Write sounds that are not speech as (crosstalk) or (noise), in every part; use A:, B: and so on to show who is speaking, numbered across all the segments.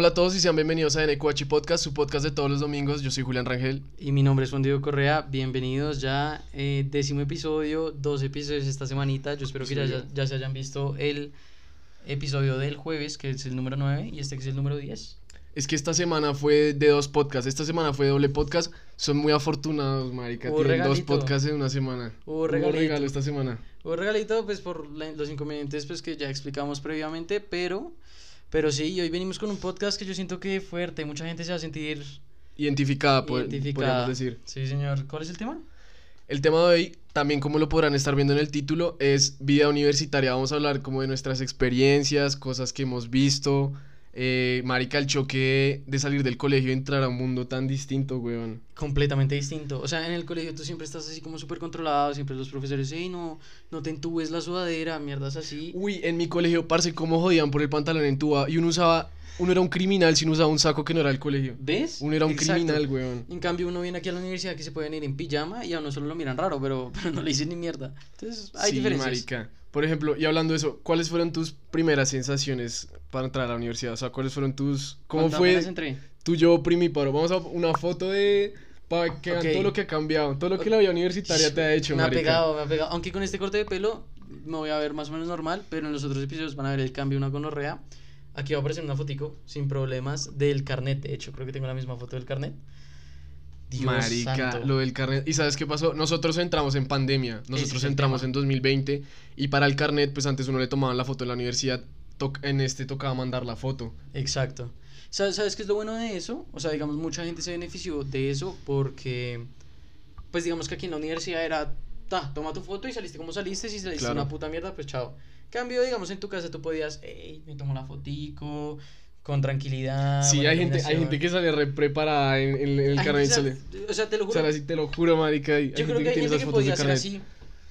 A: Hola a todos y sean bienvenidos a NQH Podcast, su podcast de todos los domingos. Yo soy Julián Rangel.
B: Y mi nombre es Juan Diego Correa. Bienvenidos ya, eh, décimo episodio, dos episodios esta semanita. Yo espero que ya, ya, ya se hayan visto el episodio del jueves, que es el número 9, y este que es el número 10.
A: Es que esta semana fue de dos podcasts. Esta semana fue doble podcast. Son muy afortunados, marica.
B: Hubo
A: Tienen dos podcasts en una semana.
B: Hubo regalito.
A: regalo esta semana.
B: Hubo regalito, pues por la- los inconvenientes pues, que ya explicamos previamente, pero, pero sí, hoy venimos con un podcast que yo siento que es fuerte. Mucha gente se va a sentir
A: Identificada, po-
B: identificada.
A: podríamos decir.
B: Sí, señor. ¿Cuál es el tema?
A: El tema de hoy, también como lo podrán estar viendo en el título, es vida universitaria. Vamos a hablar como de nuestras experiencias, cosas que hemos visto. Eh, marica, el choque de salir del colegio y entrar a un mundo tan distinto, weón.
B: completamente distinto. O sea, en el colegio tú siempre estás así como súper controlado, siempre los profesores, hey, no, no te entubes la sudadera, mierdas así.
A: Uy, en mi colegio, parce, cómo jodían por el pantalón en tuba. Y uno usaba, uno era un criminal si no usaba un saco que no era el colegio.
B: ¿Ves?
A: Uno era un
B: Exacto.
A: criminal, weón.
B: En cambio, uno viene aquí a la universidad que se pueden ir en pijama y a uno solo lo miran raro, pero, (laughs) pero no le dicen ni mierda. Entonces, hay
A: sí,
B: diferencias.
A: marica. Por ejemplo, y hablando de eso, ¿cuáles fueron tus primeras sensaciones para entrar a la universidad? O sea, ¿cuáles fueron tus... ¿Cómo fue tu yo primíparo? Vamos a una foto de... Para que vean
B: Ok.
A: todo lo que ha cambiado, todo lo que la vida universitaria te ha hecho,
B: Me ha
A: marica.
B: pegado, me ha pegado. Aunque con este corte de pelo me voy a ver más o menos normal, pero en los otros episodios van a ver el cambio, una gonorrea. Aquí va a aparecer una fotico, sin problemas, del carnet. De hecho, creo que tengo la misma foto del carnet. Dios
A: Marica,
B: santo.
A: lo del carnet. ¿Y sabes qué pasó? Nosotros entramos en pandemia. Nosotros entramos en 2020. Y para el carnet, pues antes uno le tomaban la foto en la universidad. en este tocaba mandar la foto.
B: Exacto. ¿Sabes, ¿Sabes qué es lo bueno de eso? O sea, digamos, mucha gente se benefició de eso porque, pues digamos que aquí en la universidad era, ta, toma tu foto y saliste como saliste, si saliste
A: Claro.
B: una puta mierda, pues chao. Cambio, digamos, en tu casa tú podías, hey, me tomo la fotico, con tranquilidad.
A: sí, hay gente, hay
B: iluminación".
A: gente que sale re preparada en, en- en el carnet. sale-
B: O sea, te lo
A: O
B: juro.
A: así te lo juro, marica. Hay, hay
B: yo creo
A: gente
B: que hay
A: tiene
B: gente
A: esas
B: que
A: fotos de
B: podía así.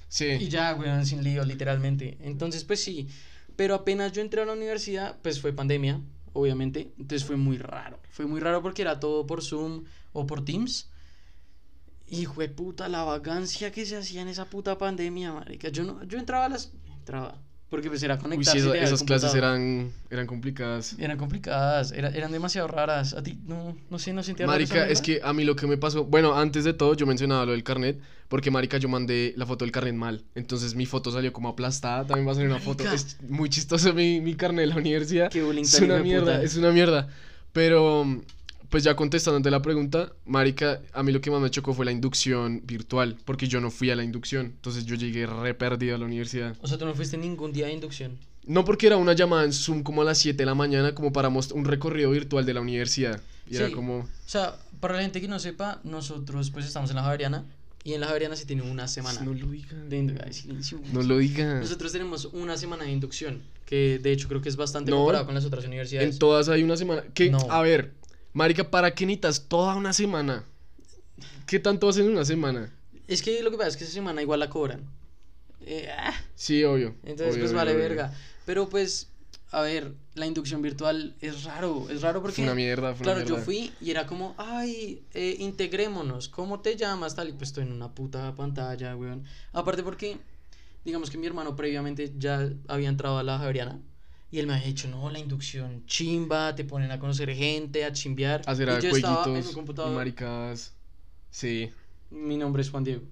A: Sí.
B: Y ya, weón, sin lío, literalmente. Entonces, pues sí. Pero apenas yo entré a la universidad, pues fue pandemia, obviamente. Entonces fue muy raro. Fue muy raro porque era todo por Zoom o por Teams. Hijo de puta, la vagancia que se hacía en esa puta pandemia, marica. Yo no, yo entraba a las. Entraba. Porque pues era
A: Uy,
B: conectarse.
A: sí,
B: y
A: eso-
B: dejar el
A: esas clases eran, eran complicadas.
B: Eran complicadas, era- eran demasiado raras. A ti, no, no sé, no sentía
A: Marica, es que a mí lo que me pasó, bueno, antes de todo yo mencionaba lo del carnet, porque marica yo mandé la foto del carnet mal, entonces mi foto salió como aplastada, también va a salir una foto, es muy chistoso mi, mi carnet de la universidad,
B: Qué bullying
A: es una mierda,
B: puta.
A: es una mierda, pero pues ya contestándote la pregunta, marica, a mí lo que más me chocó fue la inducción virtual, porque yo no fui a la inducción, entonces yo llegué re perdido a la universidad.
B: O sea, tú no fuiste ningún día de inducción.
A: No porque era una llamada en Zoom como a las 7 de la mañana, como para most- un recorrido virtual de la universidad, y era como...
B: O sea, para la gente que no sepa, nosotros pues estamos en la Javeriana y en la Javeriana se tiene una semana
A: No lo digan.
B: de ay, silencio.
A: No lo digan.
B: Nosotros tenemos una semana de inducción, que de hecho creo que es bastante
A: No,
B: comparado con las otras universidades.
A: En todas hay una semana. Que,
B: No.
A: A ver, Marica, ¿para qué necesitas toda una semana? ¿Qué tanto hacen en una semana?
B: Es que lo que pasa es que esa semana igual la cobran. Eh, ah,
A: Sí, obvio.
B: entonces
A: obvio,
B: pues
A: obvio,
B: vale
A: obvio.
B: verga. Pero pues, a ver, la inducción virtual es raro, es raro porque...
A: Fue una mierda, fue una
B: Claro, yo fui y era como, ay, eh, integrémonos, ¿cómo te llamas? Tal, y pues estoy en una puta pantalla, weón. Aparte porque, digamos que mi hermano previamente ya había entrado a la Javeriana y él me había dicho, no, la inducción chimba, te ponen a conocer gente, a chimbear.
A: Hacer
B: y
A: a
B: yo estaba en mi
A: y maricadas. Sí.
B: mi nombre es Juan Diego.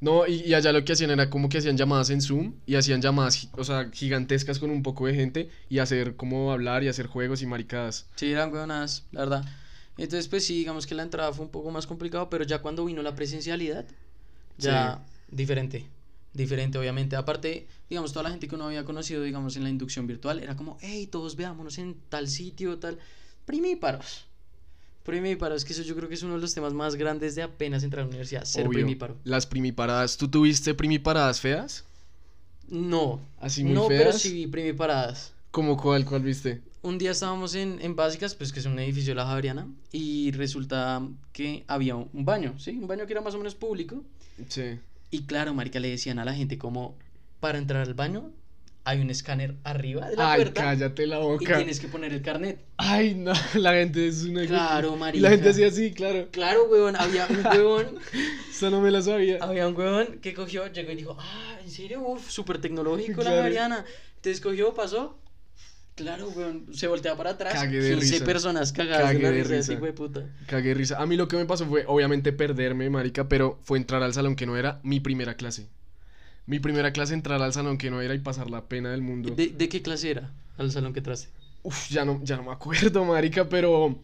A: No, y, y allá lo que hacían era como que hacían llamadas en Zoom y hacían llamadas, o sea, gigantescas con un poco de gente y hacer como hablar y hacer juegos y maricadas.
B: Sí, eran weonas, la verdad. Entonces, pues sí, digamos que la entrada fue un poco más complicado, pero ya cuando vino la presencialidad, ya diferente. Diferente, obviamente. Aparte, digamos, toda la gente que uno había conocido, digamos, en la inducción virtual, era como, hey, todos veámonos en tal sitio, tal. Primíparos. Primíparos, que eso yo creo que es uno de los temas más grandes de apenas entrar a la universidad, ser
A: Obvio.
B: primíparo.
A: Las primiparadas. ¿Tú tuviste primiparadas feas?
B: No,
A: Así muy
B: no, pero
A: feas.
B: sí vi primiparadas.
A: ¿Cómo cuál, cuál viste?
B: Un día estábamos en, en Básicas, pues que es un edificio de la Javeriana, y resulta que había un, un baño, ¿sí? Un baño que era más o menos público.
A: Sí.
B: Y claro, marica, le decían a la gente como, para entrar al baño, hay un escáner arriba de la
A: Ay,
B: puerta
A: cállate la
B: y
A: boca.
B: tienes que poner el carnet.
A: Ay, no, (laughs) la gente es una...
B: Claro,
A: Y
B: marica.
A: la gente hacía así, claro.
B: Claro, huevón, había un huevón, (laughs)
A: Esa no me la sabía.
B: había un huevón que cogió, llegó y dijo, ah, ¿en serio? Uf, súper tecnológico
A: Claro.
B: la Javeriana. Entonces cogió, pasó, Claro, weón. Se voltea para atrás.
A: Cagué de
B: 15
A: risa.
B: personas cagadas
A: Cagué
B: de la
A: de
B: risa,
A: risa.
B: de puta.
A: Cagué de risa. A mí lo que me pasó fue, obviamente, perderme, marica, pero fue entrar al salón que no era mi primera clase. Mi primera clase, entrar al salón que no era y pasar la pena del mundo.
B: ¿De, de qué clase era? Al salón que traste.
A: Uf, ya no, ya no me acuerdo, marica, pero,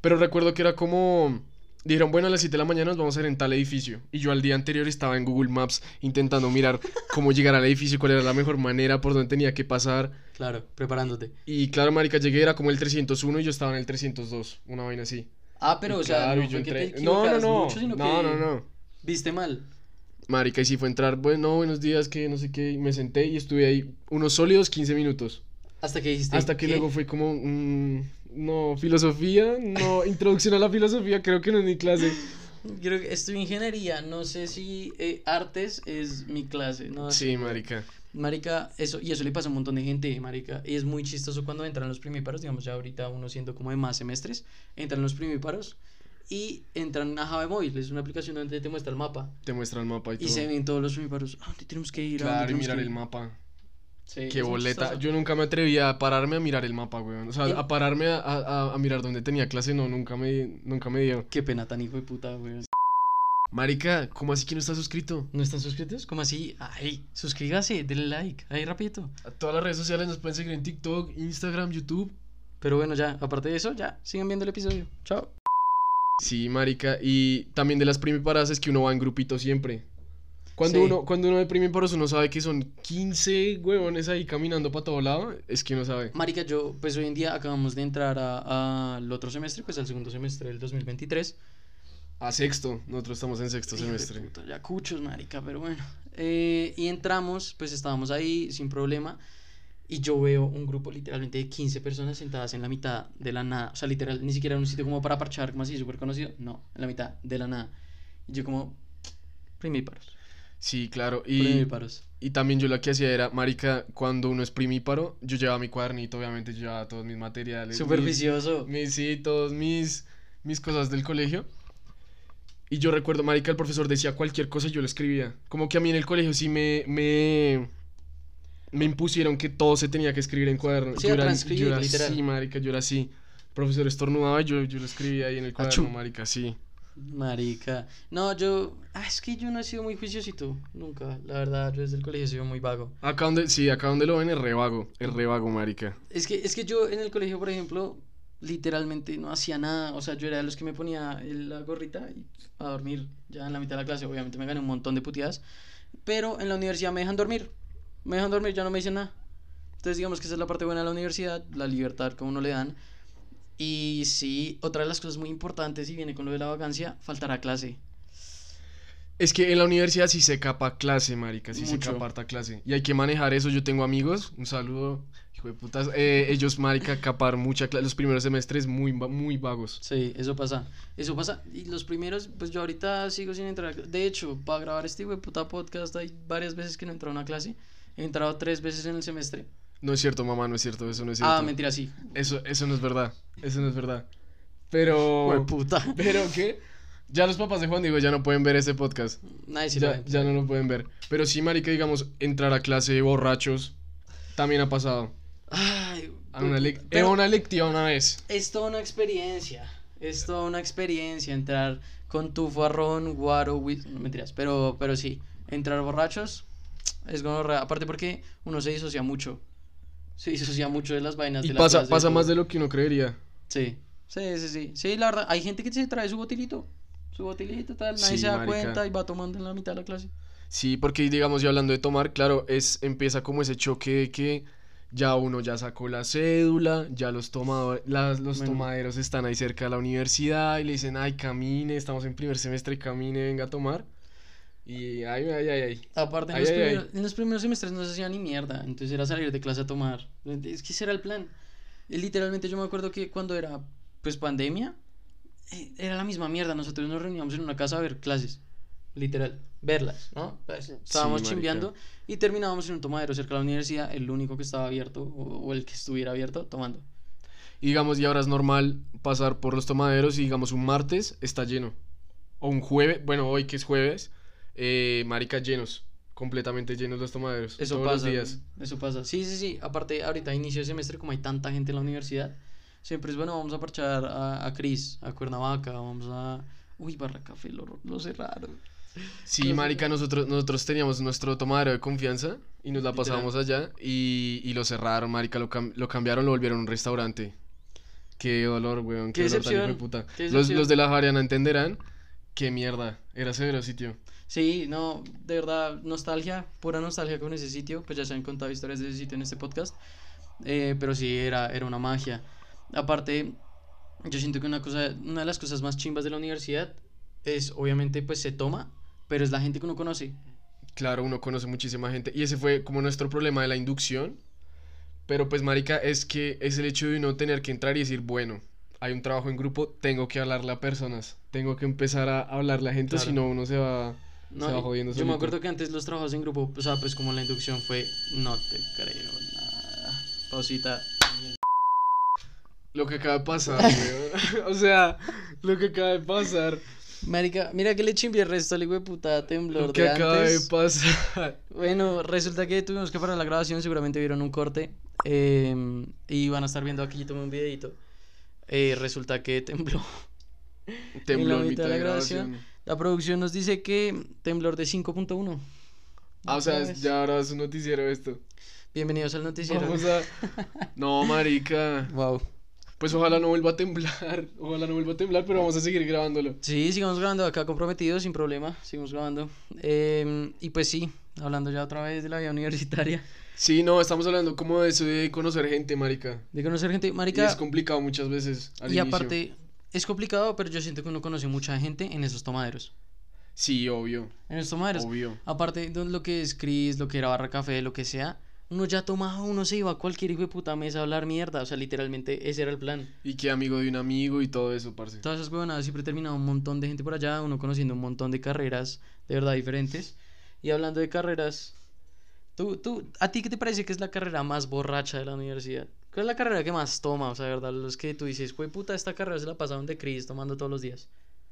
A: pero recuerdo que era como... Dijeron, bueno, a las 7 de la mañana nos vamos a ir en tal edificio. Y yo al día anterior estaba en Google Maps intentando mirar cómo llegar al edificio, cuál era la mejor manera, por dónde tenía que pasar.
B: Claro, preparándote.
A: Y claro, marica, llegué, era como el 301 y yo estaba en el 302, una vaina así.
B: Ah, pero,
A: Y
B: o sea,
A: claro,
B: no
A: yo
B: te
A: No, no, no,
B: mucho, sino
A: no,
B: que
A: no, no.
B: viste mal.
A: Marica, y sí fue entrar, bueno, buenos días, que no sé qué, y me senté y estuve ahí unos sólidos 15 minutos.
B: Hasta que dijiste.
A: Hasta que
B: ¿qué?
A: luego fue como, mm, no, filosofía, no, introducción a la filosofía, creo que no es mi clase.
B: Creo que estudio ingeniería, no sé si eh, artes es mi clase, no.
A: Sí, marica.
B: Marica, eso, y eso le pasa a un montón de gente, marica, y es muy chistoso cuando entran los primíparos, digamos ya ahorita uno siendo como de más semestres, entran los primíparos y entran a Java Móvil, es una aplicación donde te muestra el mapa
A: Te muestra el mapa y todo.
B: y se ven todos los primíparos, ¿a dónde tenemos que ir? ¿A dónde
A: Claro, y mirar
B: que
A: el
B: ir?".
A: mapa.
B: Sí,
A: Qué boleta. Yo nunca me atreví a pararme a mirar el mapa, weón. O sea,
B: ¿En-
A: a pararme a, a- a mirar dónde tenía clase, no, nunca me, nunca me dio.
B: Qué pena tan hijo de puta, weón.
A: Marica, ¿cómo así que no está suscrito?
B: ¿No están suscritos? ¿Cómo así? Ay, suscríbase, denle like, ahí rapidito.
A: A todas las redes sociales nos pueden seguir en TikTok, Instagram, YouTube.
B: Pero bueno, ya, aparte de eso, ya, sigan viendo el episodio. Chao.
A: Sí, marica. Y también de las primiparas es que uno va en grupito siempre. Cuando,
B: Sí.
A: uno, cuando uno de primiparos uno sabe que son 15 huevones ahí caminando para todo lado, es que uno sabe.
B: Marica, yo, pues hoy en día acabamos de entrar a- al otro semestre, pues al segundo semestre del 2023.
A: A sexto, nosotros estamos en sexto
B: Hijo
A: semestre.
B: puta, ya cuchos, marica, pero bueno. Eh, y entramos, pues estábamos ahí sin problema. Y yo veo un grupo literalmente de 15 personas sentadas en la mitad de la nada. O sea, literal, ni siquiera en un sitio como para parchar, como así, súper conocido. No, en la mitad de la nada. Y yo como, primíparos,
A: Sí, claro. Y,
B: primíparos.
A: y también yo lo que hacía era, marica, cuando uno es primíparo, yo llevaba mi cuadernito, obviamente, yo llevaba todos mis materiales.
B: Súper
A: mis-
B: vicioso.
A: mis, sí, todos mis, mis cosas del colegio. Y yo recuerdo, marica, el profesor decía cualquier cosa y yo lo escribía. Como que a mí en el colegio sí me, me, me impusieron que todo se tenía que escribir en cuaderno.
B: Sí,
A: yo era, yo así, marica, yo era así. El profesor estornudaba y yo, yo lo escribía ahí en el cuaderno,
B: Achú.
A: marica, sí.
B: Marica. No, yo. Ah, es que yo no he sido muy juiciosito. Nunca. La verdad, yo desde el colegio he sido muy vago.
A: Acá donde, sí, acá donde lo ven es re vago, es re vago, marica.
B: Es que, es que yo en el colegio, por ejemplo, literalmente no hacía nada. O sea, yo era de los que me ponía la gorrita y a dormir ya en la mitad de la clase. Obviamente me gané un montón de puteadas. Pero en la universidad me dejan dormir. Me dejan dormir, ya no me dicen nada. Entonces, digamos que esa es la parte buena de la universidad, la libertad que uno le dan. Y sí, otra de las cosas muy importantes, y viene con lo de la vacancia, faltará clase.
A: Es que en la universidad sí se capa clase, marica, sí se capa harta clase. Y hay que manejar eso. Yo tengo amigos, un saludo, hijo de putas. eh, ellos, marica, capar mucha clase. Los primeros semestres muy, muy vagos.
B: Sí, eso pasa. Eso pasa. Y los primeros, pues yo ahorita sigo sin entrar. De hecho, para grabar este de puta podcast hay varias veces que no he entrado a una clase. He entrado tres veces en el semestre.
A: No es cierto, mamá, no es cierto, eso no es cierto.
B: Ah, mentira, sí.
A: Eso, eso no es verdad, eso no es verdad. Pero...
B: puta. (laughs)
A: ¿Pero qué? Ya los papás de Juan Diego ya no pueden ver este podcast.
B: Nadie sí lo
A: Ya,
B: ve.
A: ya no lo pueden ver. Pero sí, marica, digamos, entrar a clase borrachos también ha pasado.
B: Ay,
A: A una, lec-
B: pero
A: a una lectiva una vez.
B: es toda una experiencia. Es toda una experiencia entrar con tu farrón, guaro, whis- no mentiras, pero, pero sí, entrar borrachos es gonorrea. Aparte porque uno se disocia mucho. Se disocia mucho de las vainas.
A: Y
B: de la
A: pasa,
B: clase,
A: pasa más de lo que uno creería.
B: Sí, sí, sí, sí. Sí, la verdad, hay gente que se trae su botilito. Su botilito, tal, nadie
A: Sí,
B: se da
A: marica.
B: cuenta y va tomando en la mitad de la clase.
A: Sí, porque digamos, ya hablando de tomar, claro, es empieza como ese choque de que ya uno ya sacó la cédula, ya los tomadores, las, los
B: Bueno.
A: tomaderos están ahí cerca de la universidad y le dicen, ay, camine, estamos en primer semestre, camine, venga a tomar. Y ay, ay, ay, ay.
B: Aparte, en,
A: Ay,
B: los
A: ay,
B: primeros,
A: ay.
B: en los primeros semestres no se hacía ni mierda. Entonces era salir de clase a tomar. Es que ese era el plan. Literalmente yo me acuerdo que cuando era pues pandemia, eh, era la misma mierda. Nosotros nos reuníamos en una casa a ver clases. Literal. Verlas, ¿no? Pues, estábamos
A: marica.
B: chimbeando y terminábamos en un tomadero cerca de la universidad, el único que estaba abierto o, o el que estuviera abierto tomando.
A: Y digamos, y ahora es normal pasar por los tomaderos y digamos un martes está lleno. O un jueves, bueno, hoy que es jueves, eh, marica llenos. completamente llenos los tomaderos.
B: Eso
A: todos
B: pasa.
A: los días.
B: Eso pasa. Sí, sí, sí. Aparte, ahorita inicio de semestre, como hay tanta gente en la universidad, siempre es bueno, vamos a parchar a, a Cris, a Cuernavaca, vamos a. Uy, Barra Café, lo, lo cerraron.
A: Sí, marica, nosotros, nosotros teníamos nuestro tomadero de confianza y nos la pasábamos allá y, y lo cerraron, marica, lo, cam- lo cambiaron, lo volvieron un restaurante. Qué dolor, weón, qué,
B: Qué
A: dolor tan hijo de puta. Los, los de la Javariana entenderán qué mierda, era severo sitio.
B: Sí, no, de verdad, nostalgia, pura nostalgia con ese sitio. Pues ya se han contado historias de ese sitio en este podcast. eh, pero sí, era, era una magia. Aparte, yo siento que una cosa, una de las cosas más chimbas de la universidad es, obviamente, pues se toma, pero es la gente que uno conoce.
A: Claro, uno conoce muchísima gente y ese fue como nuestro problema de la inducción. Pero pues, marica, es que es el hecho de uno tener que entrar y decir, bueno, hay un trabajo en grupo, tengo que hablarle a personas, tengo que empezar a hablarle a gente,
B: Claro.
A: si no uno se va,
B: No,
A: se va
B: y-
A: jodiendo
B: yo me acuerdo que antes los trabajos en grupo, o sea, pues como la inducción fue, no te creo nada. Pausita.
A: Lo que acaba de pasar, (laughs) weón. o sea, lo que acaba de pasar.
B: Marica, mira que le chimbié el resto al hijo de puta temblor
A: Lo que
B: de
A: acaba
B: antes.
A: de pasar. (laughs)
B: Bueno, resulta que tuvimos que parar la grabación, seguramente vieron un corte eh, y van a estar viendo aquí, tomé un videito. Eh, resulta que tembló.
A: Tembló
B: en la mitad de la grabación. La producción nos dice que temblor de 5.1.
A: Ah, o sea, ya ahora es un noticiero esto.
B: Bienvenidos al noticiero.
A: Vamos a... (laughs) No, marica.
B: Wow.
A: Pues ojalá no vuelva a temblar. (laughs) Ojalá no vuelva a temblar, pero vamos a seguir grabándolo.
B: Sí, sigamos grabando acá comprometidos, sin problema. Seguimos grabando. Eh, y pues sí, hablando ya otra vez de la vida universitaria,
A: Sí, no, estamos hablando como de eso de conocer gente, marica.
B: de conocer gente.
A: Y
B: Marica,
A: es complicado muchas veces al
B: y
A: inicio.
B: aparte, es complicado, pero yo siento que uno conoce mucha gente en esos tomaderos.
A: Sí, obvio.
B: En esos tomaderos.
A: Obvio.
B: Aparte de lo que es Chris, lo que era Barra Café, lo que sea, uno ya tomaba, uno se iba a cualquier hijo de puta mesa a hablar mierda. O sea, literalmente ese era el plan.
A: Y que amigo de un amigo y todo eso, parce.
B: Todas esas huevonadas siempre terminaba un montón de gente por allá, uno conociendo un montón de carreras de verdad diferentes. Y hablando de carreras, ¿tú, tú, ¿a ti qué te parece que es la carrera más borracha de la universidad? ¿Cuál es la carrera que más toma? O sea, de verdad, los que tú dices, güey, puta, esta carrera se la pasaron de Chris tomando todos los días.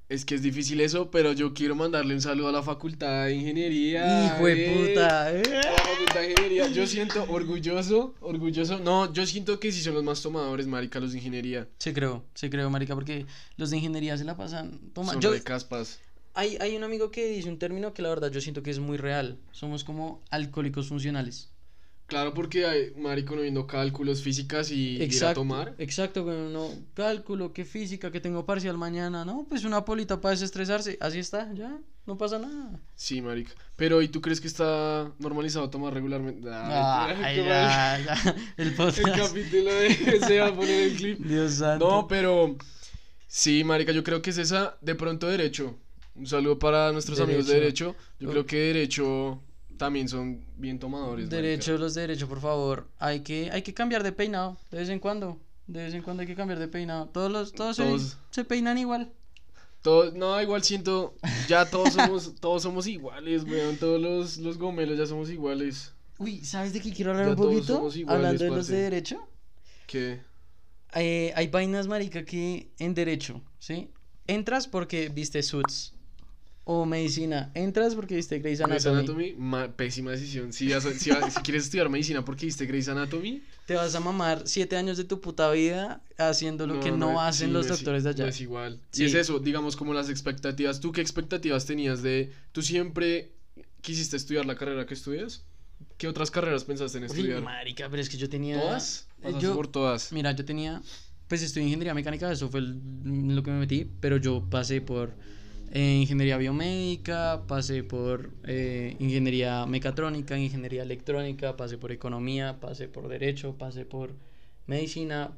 A: Es que es difícil eso, pero yo quiero mandarle un saludo a la Facultad de Ingeniería.
B: ¡Hijo de
A: eh.
B: puta! eh.
A: A la Facultad de Ingeniería. Yo siento orgulloso, orgulloso. No, yo siento que sí son los más tomadores, marica, los de Ingeniería.
B: Sí creo, sí creo, marica, porque los de ingeniería se la pasan... Toma,
A: son
B: yo,
A: re caspas.
B: hay, hay un amigo que dice un término que la verdad yo siento que es muy real. Somos como alcohólicos funcionales.
A: Claro, porque hay, marico, no viendo cálculos, físicas y ir a tomar.
B: Exacto, bueno, no, cálculo, que física, que tengo parcial mañana, no, pues una polita para desestresarse, así está, ya, no pasa nada.
A: Sí, marica. Pero, ¿y tú crees que está normalizado tomar regularmente?
B: Ay,
A: Ay, (laughs) qué mal.
B: ya, ya, el (laughs)
A: El capítulo de... Se va a poner el clip.
B: Dios santo.
A: No, pero sí, marica, yo creo que es esa de pronto derecho. Un saludo para nuestros amigos de derecho. Yo creo que derecho también son bien tomadores. marica.
B: Derecho, los de derecho, por favor. Hay que, hay que cambiar de peinado, de vez en cuando. De vez en cuando hay que cambiar de peinado. Todos los, todos, se-
A: Todos.
B: Se, peinan igual.
A: Todos, no, igual siento, ya todos somos, (laughs) todos somos iguales, weón. Todos los, los gomelos ya somos iguales.
B: Uy, ¿sabes de qué quiero hablar
A: Ya
B: un
A: todos
B: poquito?
A: somos iguales,
B: Hablando de los de derecho.
A: Que
B: Eh, hay vainas, marica, que en derecho, ¿sí? Entras porque viste Suits. O medicina. Entras porque viste Grey's
A: Grey's
B: Anatomy.
A: Anatomy, ma- pésima decisión. Si, vas a- si, va- si quieres estudiar medicina porque viste Grey's Anatomy,
B: Te vas a mamar siete años de tu puta vida haciendo lo que no, hacen
A: sí,
B: los
A: no es-
B: doctores de allá.
A: no es igual.
B: Sí.
A: Y es eso, digamos, como las expectativas. ¿Tú qué expectativas tenías de. ¿Tú siempre quisiste estudiar la carrera que estudias? ¿Qué otras carreras pensaste en estudiar?
B: marica, pero es que yo tenía...
A: ¿Todas?
B: eh, yo-
A: por todas.
B: Mira, yo tenía, pues estudié ingeniería mecánica, eso fue el- lo que me metí, pero yo pasé por eh, ingeniería biomédica, pasé por eh, ingeniería mecatrónica, ingeniería electrónica, pasé por economía, pasé por derecho, pasé por medicina,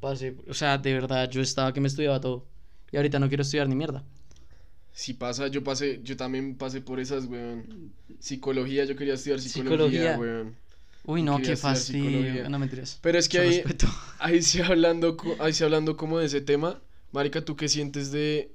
B: pasé, o sea, de verdad, yo estaba que me estudiaba todo. Y ahorita no quiero estudiar ni mierda.
A: Si pasa, yo pasé, yo también pasé por esas, weón. Psicología, yo quería estudiar psicología,
B: Psicología.
A: weón.
B: Uy, no, qué fastidio. No mentiras.
A: Pero es que ahí, ahí sí hablando, ahí sí hablando como de ese tema, Marica, ¿tú qué sientes de,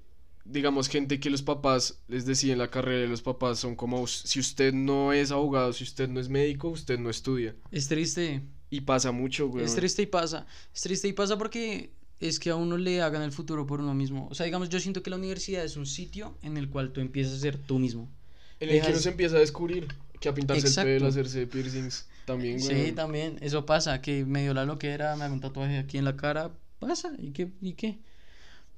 A: digamos, gente que los papás les deciden la carrera y los papás son como, "Us- si usted no es abogado, si usted no es médico, usted no estudia?
B: Es triste.
A: Y pasa mucho, weón.
B: Es triste y pasa. Es triste y pasa porque es que a uno le hagan el futuro por uno mismo. O sea, digamos, yo siento que la universidad es un sitio en el cual tú empiezas a ser tú mismo.
A: En el que uno se empieza a descubrir. Que a pintarse el pelo, hacerse piercings. También,
B: güey. Sí, también. Eso pasa, que medio la loquera, me hago un tatuaje aquí en la cara. Pasa. ¿Y qué? ¿Y qué?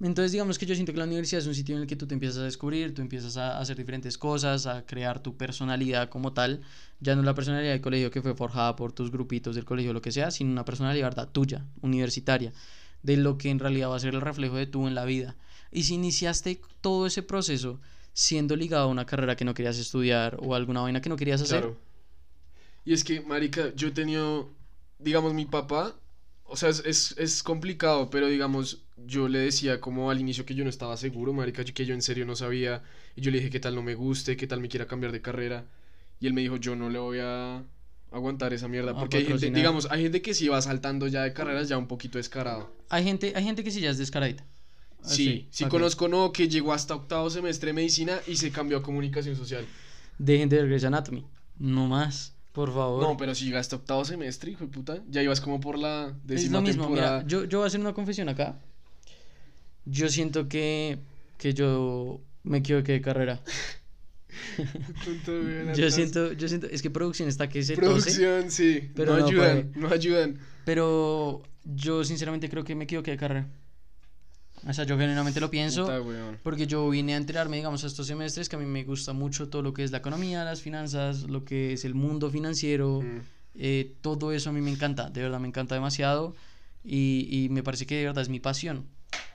B: Entonces, digamos que yo siento que la universidad es un sitio en el que tú te empiezas a descubrir, tú empiezas a hacer diferentes cosas, a crear tu personalidad como tal. Ya no la personalidad del colegio que fue forjada por tus grupitos del colegio, lo que sea, sino una personalidad tuya, universitaria, de lo que en realidad va a ser el reflejo de tú en la vida. Y si iniciaste todo ese proceso siendo ligado a una carrera que no querías estudiar o alguna vaina que no querías hacer. Claro.
A: Y es que, Marica, yo he tenido, digamos, mi papá o sea, es, es, complicado, pero digamos, yo le decía como al inicio que yo no estaba seguro, marica, que yo en serio no sabía. Y yo le dije qué tal no me guste, qué tal me quiera cambiar de carrera. Y él me dijo, yo no le voy a aguantar esa mierda. Porque hay gente, digamos, hay gente que sí va saltando ya de carreras ya un poquito descarado.
B: Hay gente, hay gente que sí ya es descaradita.
A: Sí, sí, conozco no que llegó hasta octavo semestre de medicina y se cambió a comunicación social.
B: Dejen de ver Grey's Anatomy, no más. Por favor.
A: No, pero si llegaste a octavo semestre, hijo de puta, ya ibas como por la
B: décima es lo mismo, Mira, yo, yo voy a hacer una confesión acá. Yo siento que, que yo me equivoqué de carrera. (laughs) yo siento, yo siento, es que producción está que se
A: Producción, sí, pero no, ayudan, no ayudan.
B: Pero yo sinceramente creo que me equivoqué de carrera. O sea, yo genuinamente lo pienso porque yo vine a enterarme, digamos, a estos semestres que a mí me gusta mucho todo lo que es la economía, las finanzas, lo que es el mundo financiero, mm. eh, todo eso a mí me encanta, de verdad me encanta demasiado y, y, me parece que de verdad es mi pasión.